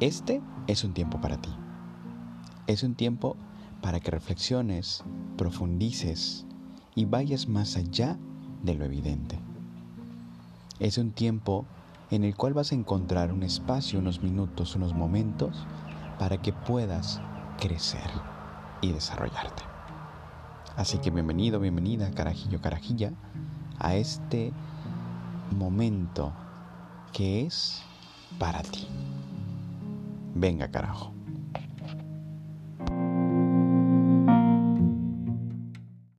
Este es un tiempo para ti. Es un tiempo para que reflexiones, profundices y vayas más allá de lo evidente. Es un tiempo en el cual vas a encontrar un espacio, unos minutos, unos momentos para que puedas crecer y desarrollarte. Así que bienvenido, bienvenida, carajillo, carajilla, a este momento que es para ti. Venga, carajo.